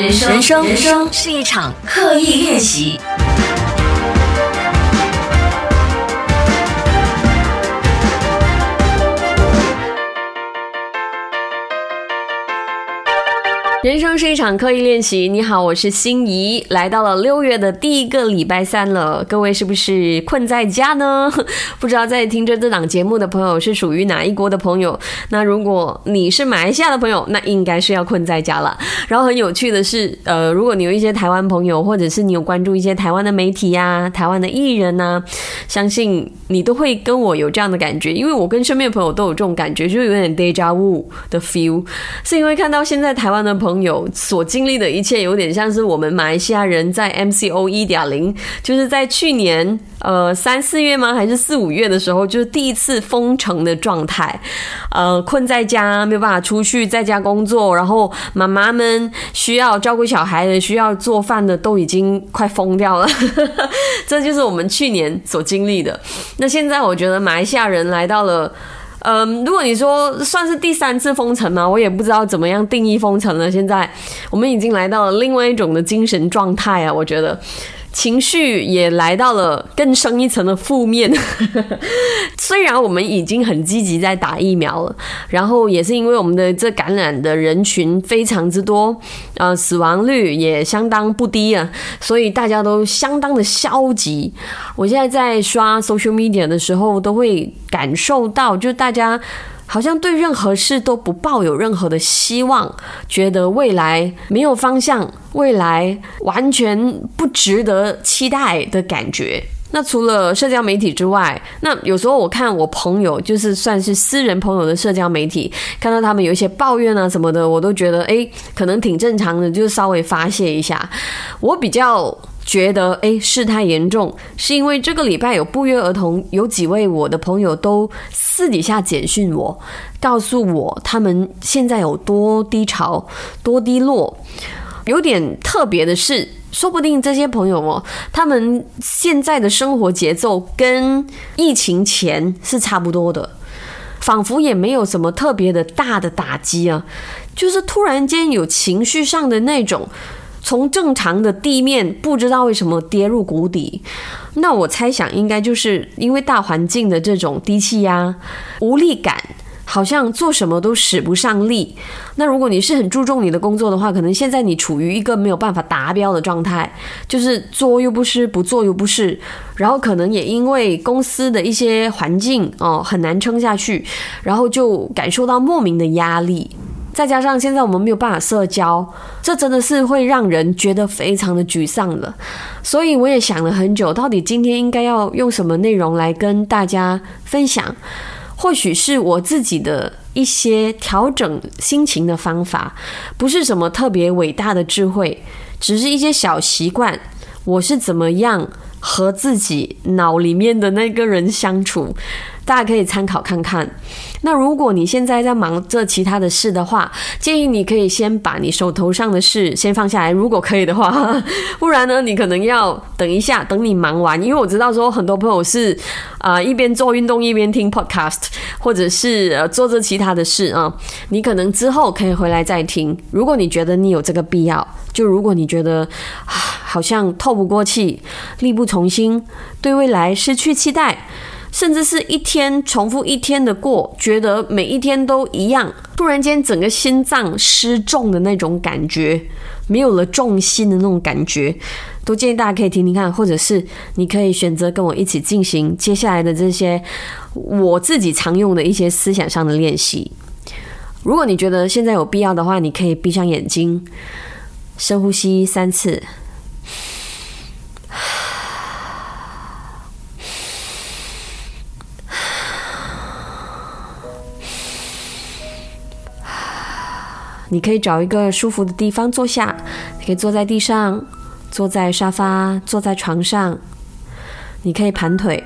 人生，人生，是一场刻意练习。人生是一场刻意练习。你好，我是心怡，来到了六月的第一个礼拜三了。各位是不是困在家呢？不知道在听着这档节目的朋友是属于哪一国的朋友？那如果你是马来西亚的朋友，那应该是要困在家了。然后很有趣的是，呃，如果你有一些台湾朋友，或者是你有关注一些台湾的媒体呀、台湾的艺人呐，相信你都会跟我有这样的感觉，因为我跟身边朋友都有这种感觉，就有点 deja vu 的 feel，是因为看到现在台湾的朋友朋友所经历的一切，有点像是我们马来西亚人在 MCO 一点零，就是在去年呃三四月吗？还是四五月的时候，就是第一次封城的状态，呃，困在家没有办法出去，在家工作，然后妈妈们需要照顾小孩的，需要做饭的，都已经快疯掉了。这就是我们去年所经历的。那现在我觉得马来西亚人来到了。嗯，如果你说算是第三次封城嘛？我也不知道怎么样定义封城了。现在我们已经来到了另外一种的精神状态啊，我觉得。情绪也来到了更深一层的负面。虽然我们已经很积极在打疫苗了，然后也是因为我们的这感染的人群非常之多，呃，死亡率也相当不低啊，所以大家都相当的消极。我现在在刷 social media 的时候，都会感受到，就大家。好像对任何事都不抱有任何的希望，觉得未来没有方向，未来完全不值得期待的感觉。那除了社交媒体之外，那有时候我看我朋友，就是算是私人朋友的社交媒体，看到他们有一些抱怨啊什么的，我都觉得哎，可能挺正常的，就是稍微发泄一下。我比较。觉得哎事态严重，是因为这个礼拜有不约而同有几位我的朋友都私底下简讯我，告诉我他们现在有多低潮、多低落。有点特别的是，说不定这些朋友哦，他们现在的生活节奏跟疫情前是差不多的，仿佛也没有什么特别的大的打击啊，就是突然间有情绪上的那种。从正常的地面不知道为什么跌入谷底，那我猜想应该就是因为大环境的这种低气压、无力感，好像做什么都使不上力。那如果你是很注重你的工作的话，可能现在你处于一个没有办法达标的状态，就是做又不是，不做又不是，然后可能也因为公司的一些环境哦很难撑下去，然后就感受到莫名的压力。再加上现在我们没有办法社交，这真的是会让人觉得非常的沮丧的。所以我也想了很久，到底今天应该要用什么内容来跟大家分享？或许是我自己的一些调整心情的方法，不是什么特别伟大的智慧，只是一些小习惯。我是怎么样和自己脑里面的那个人相处？大家可以参考看看。那如果你现在在忙着其他的事的话，建议你可以先把你手头上的事先放下来，如果可以的话，不然呢，你可能要等一下，等你忙完。因为我知道说很多朋友是啊一边做运动一边听 podcast，或者是呃做着其他的事啊，你可能之后可以回来再听。如果你觉得你有这个必要，就如果你觉得啊好像透不过气，力不从心，对未来失去期待。甚至是一天重复一天的过，觉得每一天都一样，突然间整个心脏失重的那种感觉，没有了重心的那种感觉，都建议大家可以听听看，或者是你可以选择跟我一起进行接下来的这些我自己常用的一些思想上的练习。如果你觉得现在有必要的话，你可以闭上眼睛，深呼吸三次。你可以找一个舒服的地方坐下，你可以坐在地上，坐在沙发，坐在床上。你可以盘腿，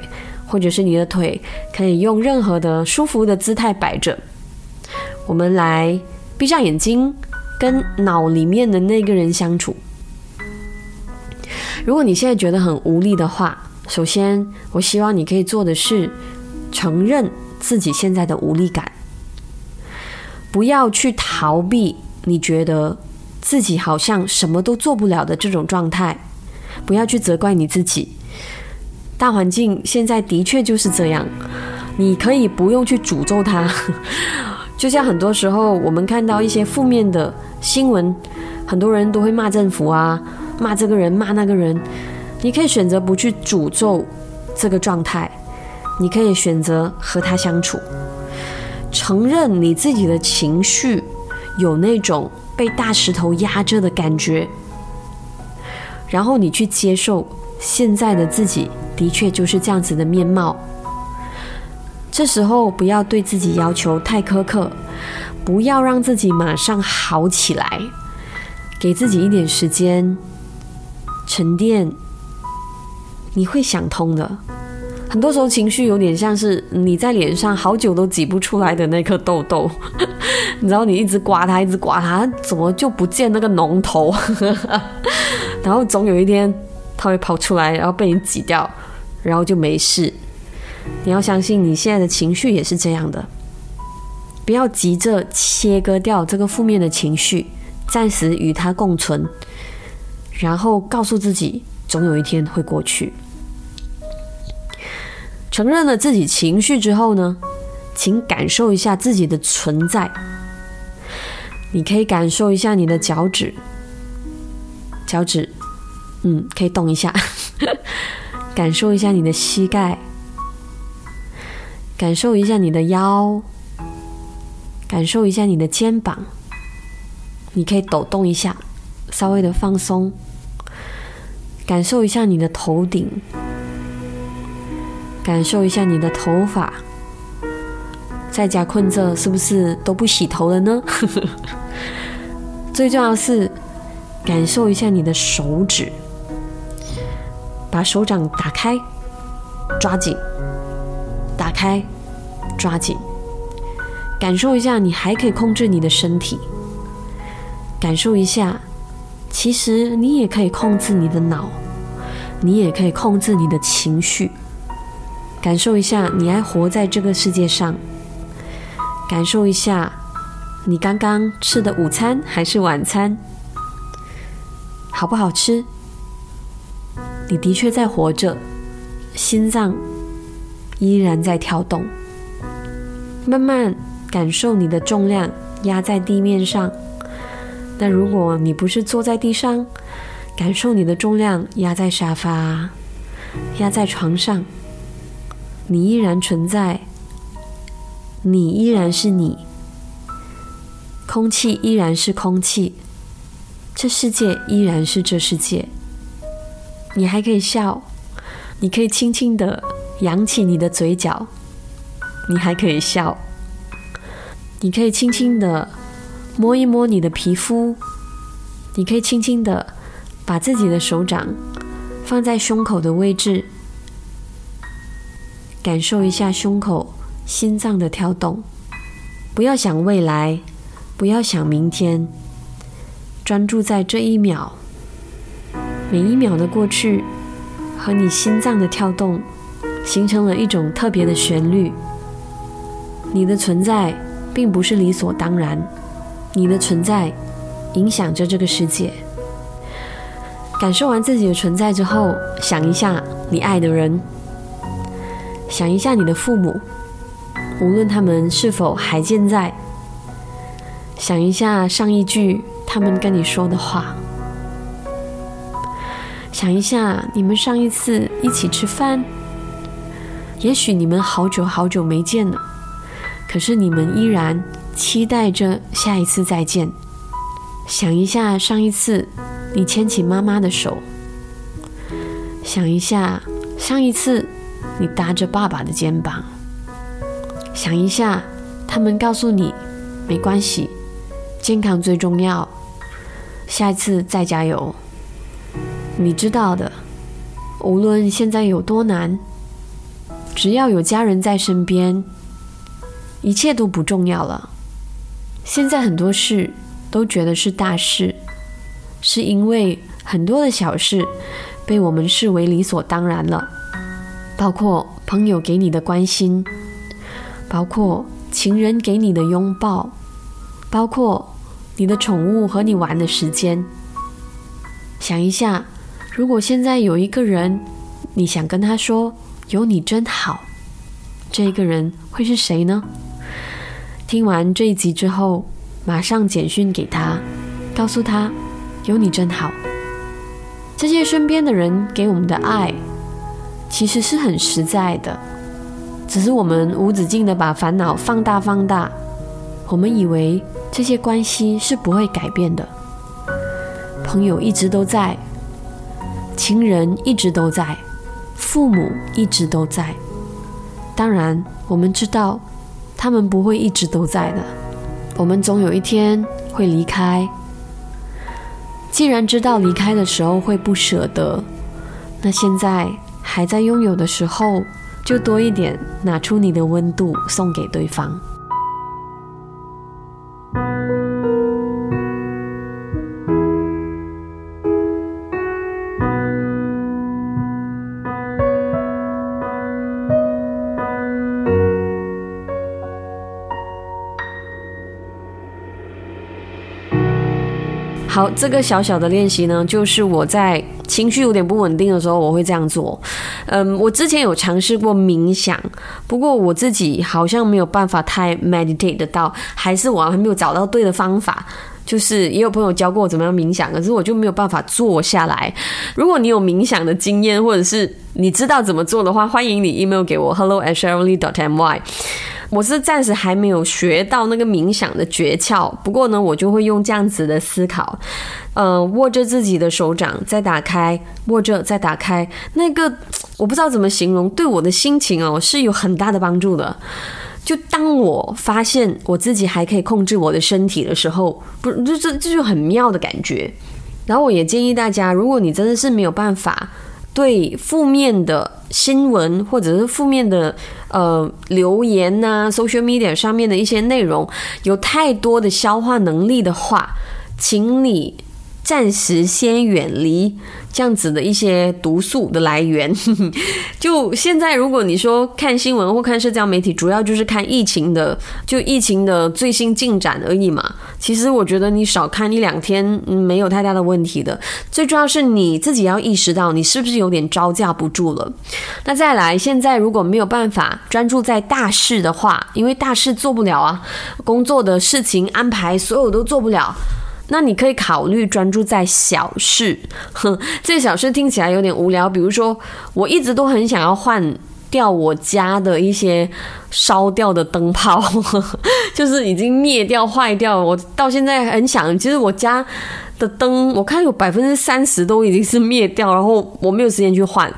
或者是你的腿可以用任何的舒服的姿态摆着。我们来闭上眼睛，跟脑里面的那个人相处。如果你现在觉得很无力的话，首先我希望你可以做的是承认自己现在的无力感。不要去逃避，你觉得自己好像什么都做不了的这种状态，不要去责怪你自己。大环境现在的确就是这样，你可以不用去诅咒它。就像很多时候我们看到一些负面的新闻，很多人都会骂政府啊，骂这个人，骂那个人。你可以选择不去诅咒这个状态，你可以选择和他相处，承认你自己的情绪有那种被大石头压着的感觉，然后你去接受现在的自己的确就是这样子的面貌。这时候不要对自己要求太苛刻，不要让自己马上好起来，给自己一点时间沉淀。你会想通的。很多时候情绪有点像是你在脸上好久都挤不出来的那颗痘痘，你知道你一直刮它，一直刮它，怎么就不见那个脓头？然后总有一天它会跑出来，然后被你挤掉，然后就没事。你要相信你现在的情绪也是这样的，不要急着切割掉这个负面的情绪，暂时与它共存，然后告诉自己总有一天会过去。承认了自己情绪之后呢，请感受一下自己的存在。你可以感受一下你的脚趾，脚趾，嗯，可以动一下。感受一下你的膝盖，感受一下你的腰，感受一下你的肩膀。你可以抖动一下，稍微的放松。感受一下你的头顶。感受一下你的头发，在家困着是不是都不洗头了呢？最重要的是感受一下你的手指，把手掌打开，抓紧，打开，抓紧，感受一下你还可以控制你的身体，感受一下，其实你也可以控制你的脑，你也可以控制你的情绪。感受一下，你还活在这个世界上。感受一下，你刚刚吃的午餐还是晚餐，好不好吃？你的确在活着，心脏依然在跳动。慢慢感受你的重量压在地面上。那如果你不是坐在地上，感受你的重量压在沙发，压在床上。你依然存在，你依然是你，空气依然是空气，这世界依然是这世界。你还可以笑，你可以轻轻的扬起你的嘴角，你还可以笑，你可以轻轻的摸一摸你的皮肤，你可以轻轻的把自己的手掌放在胸口的位置。感受一下胸口心脏的跳动，不要想未来，不要想明天，专注在这一秒。每一秒的过去和你心脏的跳动，形成了一种特别的旋律。你的存在并不是理所当然，你的存在影响着这个世界。感受完自己的存在之后，想一下你爱的人。想一下你的父母，无论他们是否还健在。想一下上一句他们跟你说的话。想一下你们上一次一起吃饭。也许你们好久好久没见了，可是你们依然期待着下一次再见。想一下上一次你牵起妈妈的手。想一下上一次。你搭着爸爸的肩膀，想一下，他们告诉你没关系，健康最重要，下一次再加油。你知道的，无论现在有多难，只要有家人在身边，一切都不重要了。现在很多事都觉得是大事，是因为很多的小事被我们视为理所当然了。包括朋友给你的关心，包括情人给你的拥抱，包括你的宠物和你玩的时间。想一下，如果现在有一个人，你想跟他说“有你真好”，这个人会是谁呢？听完这一集之后，马上简讯给他，告诉他“有你真好”。这些身边的人给我们的爱，其实是很实在的，只是我们无止境的把烦恼放大放大，我们以为这些关系是不会改变的。朋友一直都在，情人一直都在，父母一直都在。当然，我们知道他们不会一直都在的，我们总有一天会离开。既然知道离开的时候会不舍得，那现在还在拥有的时候，就多一点拿出你的温度送给对方。好，这个小小的练习呢，就是我在情绪有点不稳定的时候，我会这样做。嗯，我之前有尝试过冥想，不过我自己好像没有办法太 meditate 得到，还是我还没有找到对的方法。就是也有朋友教过我怎么样冥想，可是我就没有办法坐下来。如果你有冥想的经验，或者是你知道怎么做的话，欢迎你 email 给我，hello at sherly dot my。我是暂时还没有学到那个冥想的诀窍，不过呢，我就会用这样子的思考，呃，握着自己的手掌，再打开，握着再打开，那个我不知道怎么形容，对我的心情哦是有很大的帮助的。就当我发现我自己还可以控制我的身体的时候，不，这这这就很妙的感觉。然后我也建议大家，如果你真的是没有办法。对负面的新闻或者是负面的呃留言呐，social media 上面的一些内容有太多的消化能力的话，请你。暂时先远离这样子的一些毒素的来源。就现在，如果你说看新闻或看社交媒体，主要就是看疫情的，就疫情的最新进展而已嘛。其实我觉得你少看一两天，没有太大的问题的。最重要是你自己要意识到，你是不是有点招架不住了。那再来，现在如果没有办法专注在大事的话，因为大事做不了啊，工作的事情安排所有都做不了。那你可以考虑专注在小事，哼，这小事听起来有点无聊。比如说，我一直都很想要换掉我家的一些烧掉的灯泡，就是已经灭掉、坏掉。我到现在很想，其实我家的灯，我看有百分之三十都已经是灭掉，然后我没有时间去换。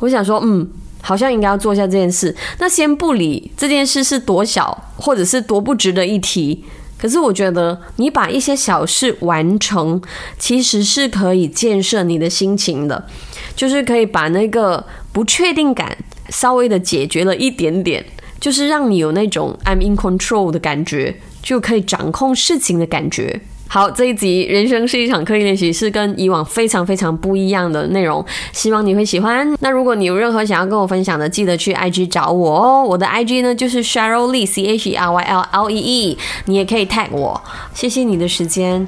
我想说，嗯，好像应该要做一下这件事。那先不理这件事是多小，或者是多不值得一提。可是我觉得，你把一些小事完成，其实是可以建设你的心情的，就是可以把那个不确定感稍微的解决了一点点，就是让你有那种 I'm in control 的感觉，就可以掌控事情的感觉。好，这一集人生是一场刻意练习，是跟以往非常非常不一样的内容，希望你会喜欢。那如果你有任何想要跟我分享的，记得去 IG 找我哦。我的 IG 呢就是 Cheryl Lee C H E R Y L L E E，你也可以 tag 我。谢谢你的时间，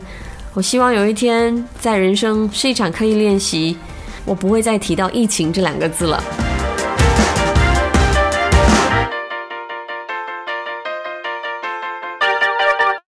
我希望有一天在人生是一场刻意练习，我不会再提到疫情这两个字了。